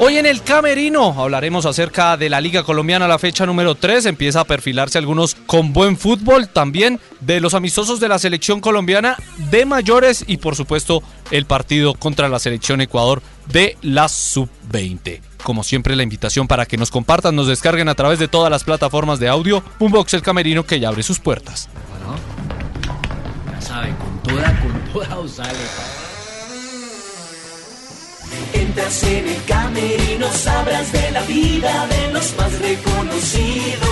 Hoy en el Camerino hablaremos acerca de la Liga Colombiana, la fecha número 3. Empieza a perfilarse algunos con buen fútbol, también de los amistosos de la selección colombiana de mayores y por supuesto el partido contra la selección Ecuador de la sub-20. Como siempre la invitación para que nos compartan, nos descarguen a través de todas las plataformas de audio, un box el Camerino que ya abre sus puertas. Bueno, ya saben, con toda, con toda os. En el camerino, sabrás de la vida de los más reconocidos.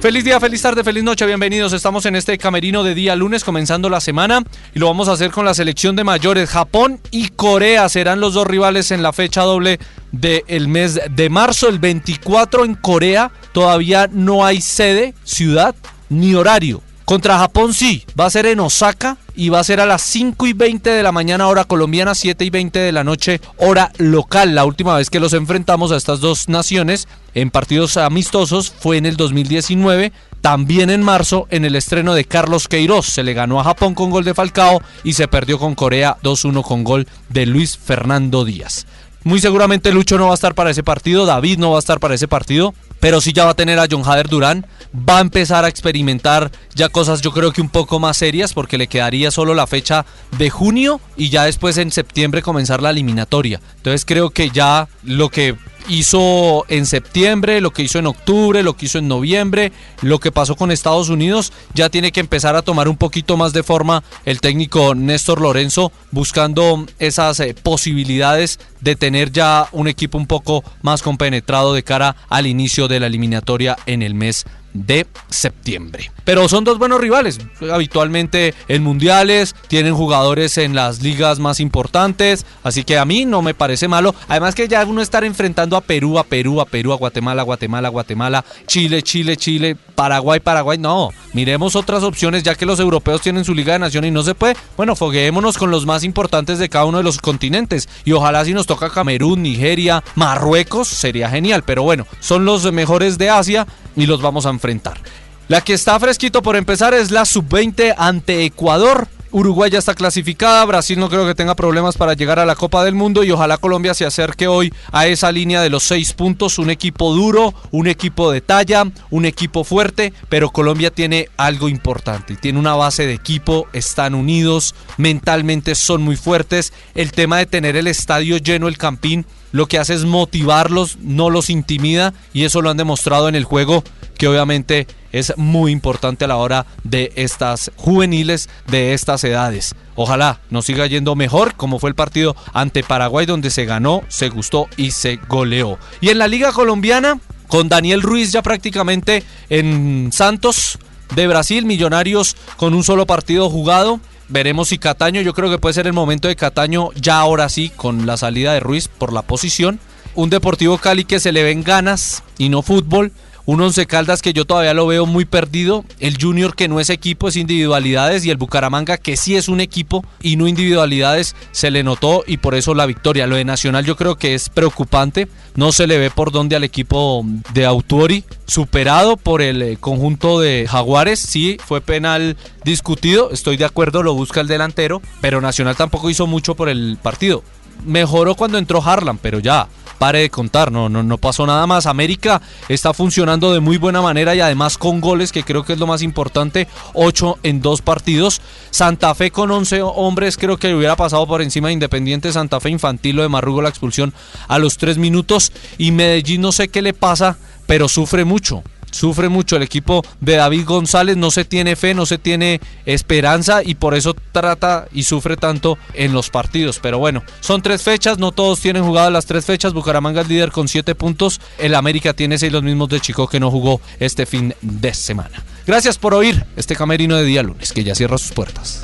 Feliz día, feliz tarde, feliz noche, bienvenidos. Estamos en este camerino de día lunes comenzando la semana y lo vamos a hacer con la selección de mayores. Japón y Corea serán los dos rivales en la fecha doble del mes de marzo. El 24 en Corea todavía no hay sede, ciudad ni horario. Contra Japón sí, va a ser en Osaka y va a ser a las 5 y 20 de la mañana hora colombiana, 7 y 20 de la noche hora local. La última vez que los enfrentamos a estas dos naciones en partidos amistosos fue en el 2019, también en marzo en el estreno de Carlos Queiroz. Se le ganó a Japón con gol de Falcao y se perdió con Corea 2-1 con gol de Luis Fernando Díaz. Muy seguramente Lucho no va a estar para ese partido, David no va a estar para ese partido, pero sí ya va a tener a John Hader Durán, va a empezar a experimentar ya cosas yo creo que un poco más serias porque le quedaría solo la fecha de junio y ya después en septiembre comenzar la eliminatoria. Entonces creo que ya lo que hizo en septiembre, lo que hizo en octubre, lo que hizo en noviembre, lo que pasó con Estados Unidos, ya tiene que empezar a tomar un poquito más de forma el técnico Néstor Lorenzo, buscando esas eh, posibilidades de tener ya un equipo un poco más compenetrado de cara al inicio de la eliminatoria en el mes de septiembre. Pero son dos buenos rivales. Habitualmente en mundiales tienen jugadores en las ligas más importantes, así que a mí no me parece malo. Además que ya uno estar enfrentando a Perú, a Perú, a Perú, a Guatemala, Guatemala, Guatemala, Chile, Chile, Chile, Paraguay, Paraguay. No, miremos otras opciones ya que los europeos tienen su liga de naciones y no se puede. Bueno, fogueémonos con los más importantes de cada uno de los continentes y ojalá si nos toca Camerún, Nigeria, Marruecos, sería genial. Pero bueno, son los mejores de Asia y los vamos a enfrentar. La que está fresquito por empezar es la sub-20 ante Ecuador. Uruguay ya está clasificada, Brasil no creo que tenga problemas para llegar a la Copa del Mundo y ojalá Colombia se acerque hoy a esa línea de los seis puntos, un equipo duro, un equipo de talla, un equipo fuerte, pero Colombia tiene algo importante, tiene una base de equipo, están unidos, mentalmente son muy fuertes, el tema de tener el estadio lleno, el campín, lo que hace es motivarlos, no los intimida y eso lo han demostrado en el juego que obviamente es muy importante a la hora de estas juveniles de estas edades. Ojalá nos siga yendo mejor como fue el partido ante Paraguay donde se ganó, se gustó y se goleó. Y en la liga colombiana con Daniel Ruiz ya prácticamente en Santos de Brasil, Millonarios con un solo partido jugado. Veremos si Cataño, yo creo que puede ser el momento de Cataño ya ahora sí, con la salida de Ruiz por la posición. Un Deportivo Cali que se le ven ganas y no fútbol. Un Once Caldas que yo todavía lo veo muy perdido. El Junior que no es equipo, es individualidades. Y el Bucaramanga que sí es un equipo y no individualidades, se le notó y por eso la victoria. Lo de Nacional yo creo que es preocupante. No se le ve por dónde al equipo de Autori. Superado por el eh, conjunto de Jaguares. Sí, fue penal discutido. Estoy de acuerdo, lo busca el delantero. Pero Nacional tampoco hizo mucho por el partido. Mejoró cuando entró Harlan, pero ya pare de contar, no, no, no pasó nada más. América está funcionando de muy buena manera y además con goles, que creo que es lo más importante, 8 en dos partidos. Santa Fe con 11 hombres, creo que hubiera pasado por encima de Independiente Santa Fe Infantil, lo de Marrugo la expulsión a los 3 minutos. Y Medellín no sé qué le pasa, pero sufre mucho sufre mucho el equipo de David González, no se tiene fe, no se tiene esperanza y por eso trata y sufre tanto en los partidos. Pero bueno, son tres fechas, no todos tienen jugadas las tres fechas. Bucaramanga es líder con siete puntos, el América tiene seis, los mismos de Chico que no jugó este fin de semana. Gracias por oír este camerino de día lunes que ya cierra sus puertas.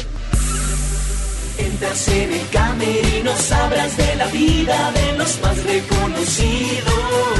Entras en el camerino, sabrás de la vida de los más reconocidos.